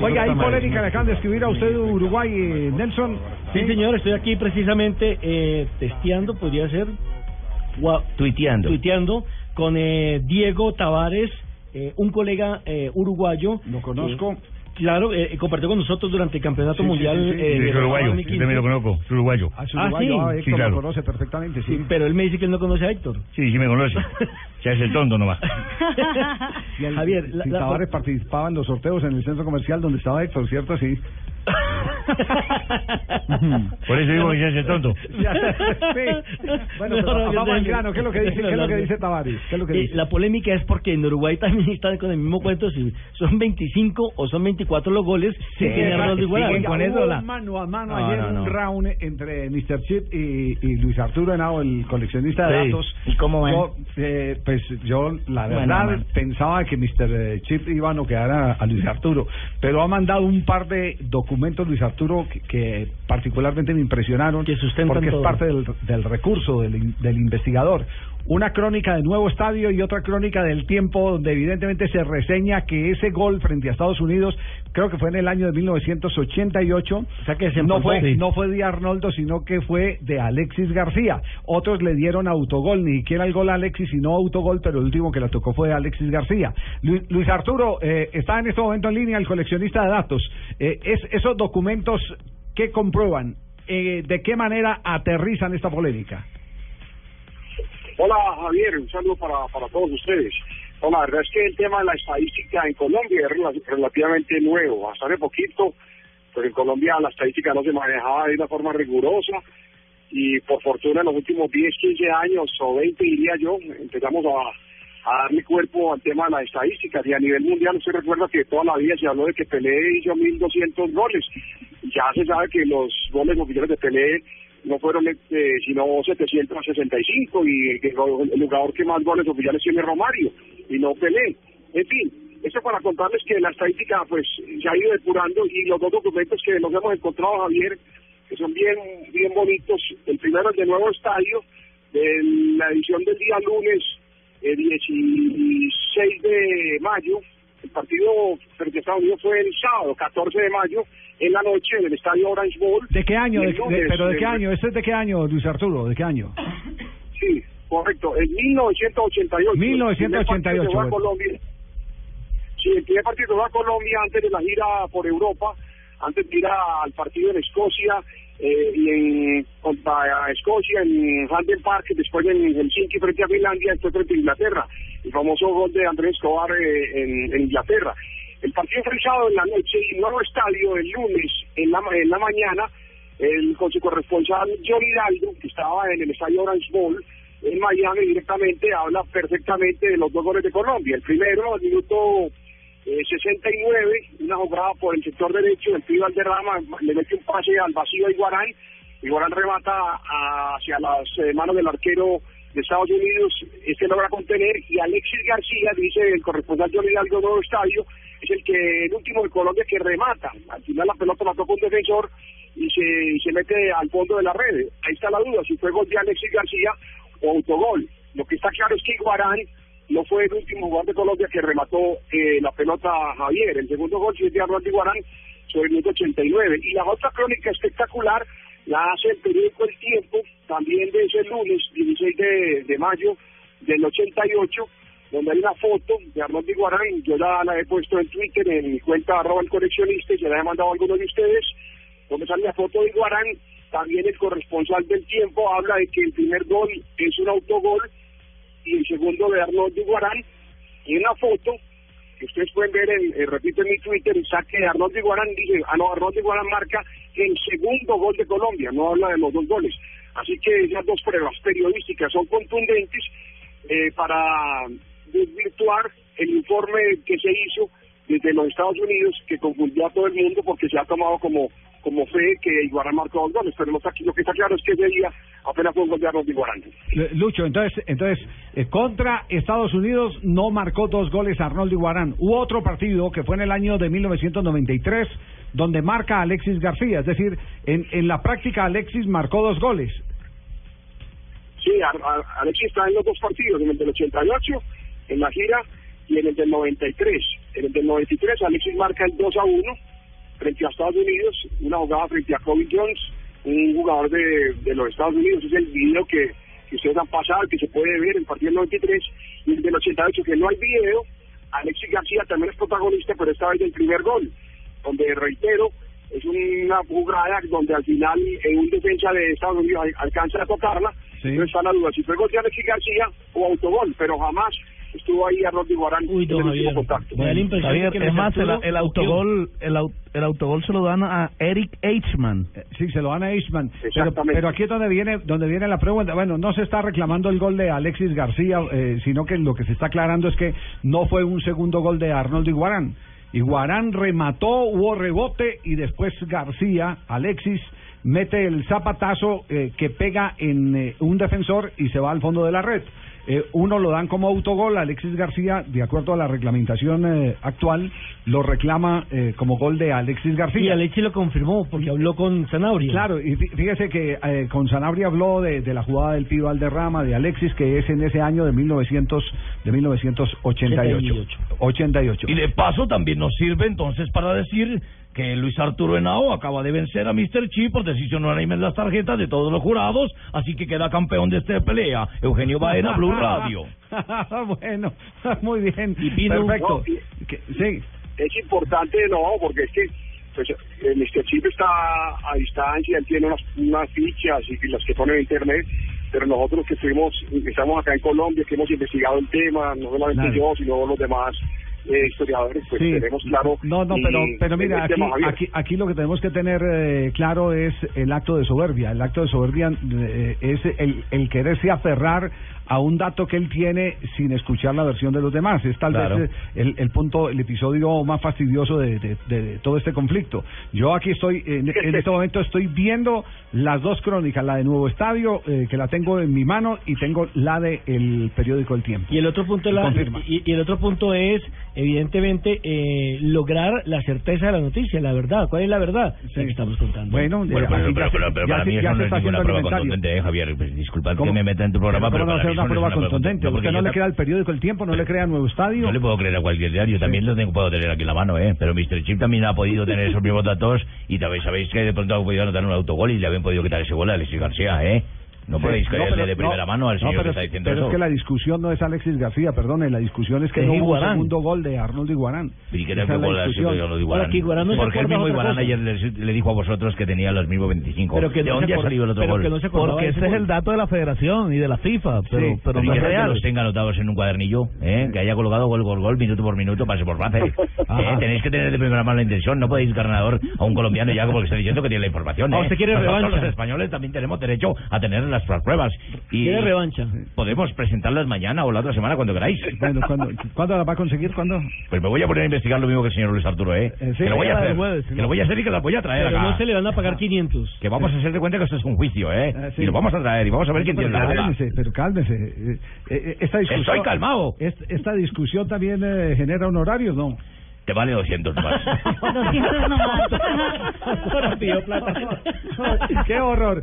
Oiga, hay polémica, le acaban de escribir a usted de Uruguay, eh, Nelson. Sí, señor, estoy aquí precisamente eh, testeando, podría ser. Tuiteando. Tuiteando con eh, Diego Tavares, eh, un colega eh, uruguayo. Lo conozco. Eh, claro, eh, compartió con nosotros durante el Campeonato Sí, sí, Mundial. sí, sí. eh, Sí, de es uruguayo, también lo 2015. conozco, es uruguayo. Ah, uruguayo, sí. ah, Héctor Sí, claro. lo conoce perfectamente, sí. Sí, pero él me dice que él no conoce a Héctor. Sí, sí me conoce. Se hace el tonto nomás. Y el- Javier, la- la- Tavares participaba en los sorteos en el centro comercial donde estaba Héctor, ¿cierto? Sí. Por eso digo que el tonto. Sí. Bueno, pero vamos al grano, ¿qué es lo que dice, qué es lo que dice Tavares? ¿Qué es lo que Eh, dice? La polémica es porque en Uruguay también están con el mismo cuento, si son 25 o son 24 los goles. Arnoldo Iguodala. Oiga, Con eso la- un mano a mano No, ayer no, no. un round entre Mr. Chip y, y Luis Arturo Henao, el coleccionista de Sí. datos. ¿Y cómo van? Yo, eh, pues yo, la Bueno, verdad, man. pensaba que Mr. Chip iba a noquear a, a Luis Arturo, pero ha mandado un par de documentos Luis Arturo que, que particularmente me impresionaron Que porque todo. es parte del, del recurso del investigador. Una crónica de nuevo estadio y otra crónica del tiempo donde evidentemente se reseña que ese gol frente a Estados Unidos, creo que fue en el año de 1988, O sea que se no fue, Sí. no fue de Arnoldo, sino que fue de Alexis García. Otros le dieron autogol, ni siquiera el gol a Alexis, sino autogol, pero el último que la tocó fue Alexis García. Lu- Luis Arturo eh, está en este momento en línea, el coleccionista de datos. Eh, es, esos documentos, ¿qué comprueban? Eh, ¿De qué manera aterrizan esta polémica? Hola Javier, un saludo para, para todos ustedes. No, la verdad es que el tema de la estadística en Colombia es rela- relativamente nuevo. Hasta hace poquito, pues en Colombia la estadística no se manejaba de una forma rigurosa y por fortuna en los últimos 10, 15 años o 20 diría yo, empezamos a, a darle cuerpo al tema de las estadísticas y a nivel mundial usted recuerda que toda la vida se habló de que Pelé hizo 1.200 goles. Ya se sabe que los goles oficiales de Pelé no fueron este, sino 765 y el, que- el jugador que más goles oficiales tiene Romario y no Pelé. En fin, esto para contarles que la estadística pues se ha ido depurando y los dos documentos que nos hemos encontrado Javier que son bien bien bonitos. El primero es de nuevo estadio de la edición del día lunes eh, 16 de mayo. El partido frente a Estados Unidos fue el sábado 14 de mayo en la noche en el estadio Orange Bowl. ¿De qué año? De- ¿Pero de qué año? ¿Este es de qué año, Luis Arturo? ¿De qué año? Sí, correcto. En 1988. El primer partido 1988, llegó a bueno. Colombia. Sí, el primer partido llegó a Colombia antes de la gira por Europa, antes de ir al partido en Escocia eh, y en contra Escocia en Hampden Park, después en Helsinki frente a Finlandia, después frente a Inglaterra. El famoso gol de Andrés Escobar eh, en, Inglaterra. El partido sábado en la noche y nuevo estadio el lunes en la, en la mañana el, con su corresponsal Johnny Hidalgo, que estaba en el estadio Orange Bowl en Miami directamente, habla perfectamente de los dos goles de Colombia. El primero, al minuto eh, 69, una jugada por el sector derecho, el pibe Valderrama le mete un pase al vacío a Iguarán, Iguarán remata hacia las eh, manos del arquero de Estados Unidos, este logra contener y Alexis García, dice el corresponsal Johnny Hidalgo Nuevo Estadio, es el que el último de Colombia que remata. Al final la pelota la toca un defensor y se, se mete al fondo de la red. Ahí está la duda, si fue gol de Alexis García o autogol. Lo que está claro es que Iguarán no fue el último jugador de Colombia que remató eh, la pelota a Javier. El segundo gol es de Arnoldo Iguarán sobre el minuto 89. Y la otra crónica espectacular la hace el periódico El Tiempo, también de ese lunes, 16 de, de mayo del 88, donde hay una foto de Arnoldo Iguarán, yo la, la he puesto en Twitter, en mi cuenta arroba el coleccionista, y se la he mandado a algunos de ustedes, donde sale la foto de Iguarán, también el corresponsal del tiempo habla de que el primer gol es un autogol, y el segundo de Arnoldo Iguarán, y una foto que ustedes pueden ver, en, eh, repito en mi Twitter, saque de Arnoldo Iguarán, dice, ah no, Arnoldo Iguarán marca el segundo gol de Colombia, no habla de los dos goles. Así que esas dos pruebas periodísticas son contundentes eh, para desvirtuar el informe que se hizo desde los Estados Unidos que confundió a todo el mundo porque se ha tomado como como fe que Iguarán marcó dos goles, pero lo que está claro es que ese día apenas fue un gol de Arnold Iguarán. Eh, Lucho, entonces, entonces eh, contra Estados Unidos no marcó dos goles Arnoldo Iguarán. Hubo otro partido que fue en el año de 1993 donde marca Alexis García, es decir, en, en la práctica Alexis marcó dos goles. Sí, Alexis está en los dos partidos, en el del 88, en la gira, y en el del 93. En el del 93 Alexis marca el 2 a 1 frente a Estados Unidos, una jugada frente a Kobe Jones, un jugador de, de los Estados Unidos. Es el video que, que ustedes han pasado, que se puede ver en el partido del 93 y el del 88, que no hay video. Alexis García también es protagonista, pero esta vez del primer gol, donde reitero, es una jugada donde al final en un defensa de Estados Unidos al- alcanza a tocarla. Sí. Entonces está la duda si fue gol de Alexis García o autogol, pero jamás estuvo ahí Arnold Iguarán Uy, en don el último Javier. contacto. Me da la impresión Javier, que es más, el, Arturo el autogol, el, el autogol se lo dan a Eric Eichmann. Eh, Sí, se lo dan a. Pero, Exactamente. pero aquí es donde viene, donde viene la pregunta. Bueno, no se está reclamando el gol de Alexis García, eh, sino que lo que se está aclarando es que no fue un segundo gol de Arnoldo Iguarán. Iguarán remató, hubo rebote y después García, Alexis, mete el zapatazo eh, que pega en eh, un defensor y se va al fondo de la red. Eh, uno lo dan como autogol, Alexis García, de acuerdo a la reglamentación eh, actual, lo reclama eh, como gol de Alexis García. Y Alexis lo confirmó porque habló con Sanabria. Claro, y fí- fíjese que eh, con Sanabria habló de, de la jugada del Pío Valderrama, de Alexis, que es en ese año de 1900, de 1988. 88. Y de paso también nos sirve entonces para decir que Luis Arturo Henao acaba de vencer a Mr. Chi por decisión unánime en las tarjetas de todos los jurados, así que queda campeón de esta pelea. Eugenio Baena, Blue Radio. bueno, muy bien. Y Pino- Perfecto. No, y- Que- sí, es importante, no, porque es que pues, eh, Mr. Chip está a distancia, él tiene unas, unas fichas y las que pone en internet, pero nosotros que fuimos, que estamos acá en Colombia, que hemos investigado el tema, no solamente Claro. yo, sino los demás eh, historiadores, pues sí. tenemos claro. No, no, pero, pero mira, aquí, Javier. aquí, aquí lo que tenemos que tener eh, claro es el acto de soberbia. El acto de soberbia eh, es el, el quererse aferrar a un dato que él tiene sin escuchar la versión de los demás. Es tal Claro. vez eh, el, el punto, el episodio más fastidioso de, de- de todo este conflicto. Yo aquí estoy, en, en este momento estoy viendo las dos crónicas, la de Nuevo Estadio, eh, que la tengo en mi mano, y tengo la de el periódico El Tiempo. Y el otro punto, la- Confirma. y, y el otro punto es, evidentemente, eh, lograr la certeza de la noticia, la verdad. ¿Cuál es la verdad? La que estamos contando. Bueno, Bueno, pero, pero, pero, pero para mí ya eso no es ninguna prueba contundente, eh, Javier. Pues, disculpad ¿Cómo? que me meta en tu programa, Pero pero, ¿cómo no para mí una no prueba contundente? No, Usted no le crea al periódico El Tiempo, no le crea Nuevo Estadio. Yo le puedo creer a cualquier diario, también lo tengo, puedo tener aquí en la mano, ¿eh? Pero Mr. Chip también ha podido tener esos mismos datos y también sabéis que de pronto ha podido anotar un autogol y le habían podido quitar ese gol a Alexis García, ¿eh? No Sí, podéis no, creerle pero- de primera no, mano al no, señor pero que está es- diciendo pero eso. es que la discusión no es Alexis García, perdone, la discusión es que Es no hubo Iguarán. segundo gol de Arnoldo Iguarán. ¿Y qué la que la digo Ahora que Iguarán no Porque el mismo Iguarán cosa. ayer le, le dijo a vosotros que tenía los mismos 25. Pero que ¿De no dónde ha salido el otro pero gol? que no se Porque ese ese es gol. el dato de la federación y de la FIFA, pero, Sí, pero Pero no ¿y es tal que real. los tenga anotados en un cuadernillo, ¿eh? que haya colocado gol, gol, gol, minuto por minuto, pase por pase. ¿eh? Tenéis que tener de primera mano la intención, no podéis ganador a un colombiano ya porque está diciendo que tiene la información. Ah, ¿eh? Nosotros, los españoles también tenemos derecho a tener las pruebas. Y Quiere revancha. Podemos presentarlas mañana o la otra semana cuando queráis. Bueno, ¿cuándo, ¿cuándo la va a conseguir? ¿Cuándo? Pues me voy a poner a investigar lo mismo que el señor Luis Arturo, ¿eh? Eh, sí, que lo voy a hacer. que ¿no? lo voy a hacer y que las voy a traer Pero acá. no se le van a pagar 500. Que vamos a hacer de cuenta que esto es un juicio, ¿eh? Ah, sí. Y lo vamos a traer y vamos a ver quién Pero tiene la verdad. cálmese, pero cálmese. Eh, eh, esta discusión, Estoy calmado. est- Esta discusión también eh, genera honorarios, ¿no? Te vale 200 más. 200 nomás. Ahora plata. ¡Qué horror!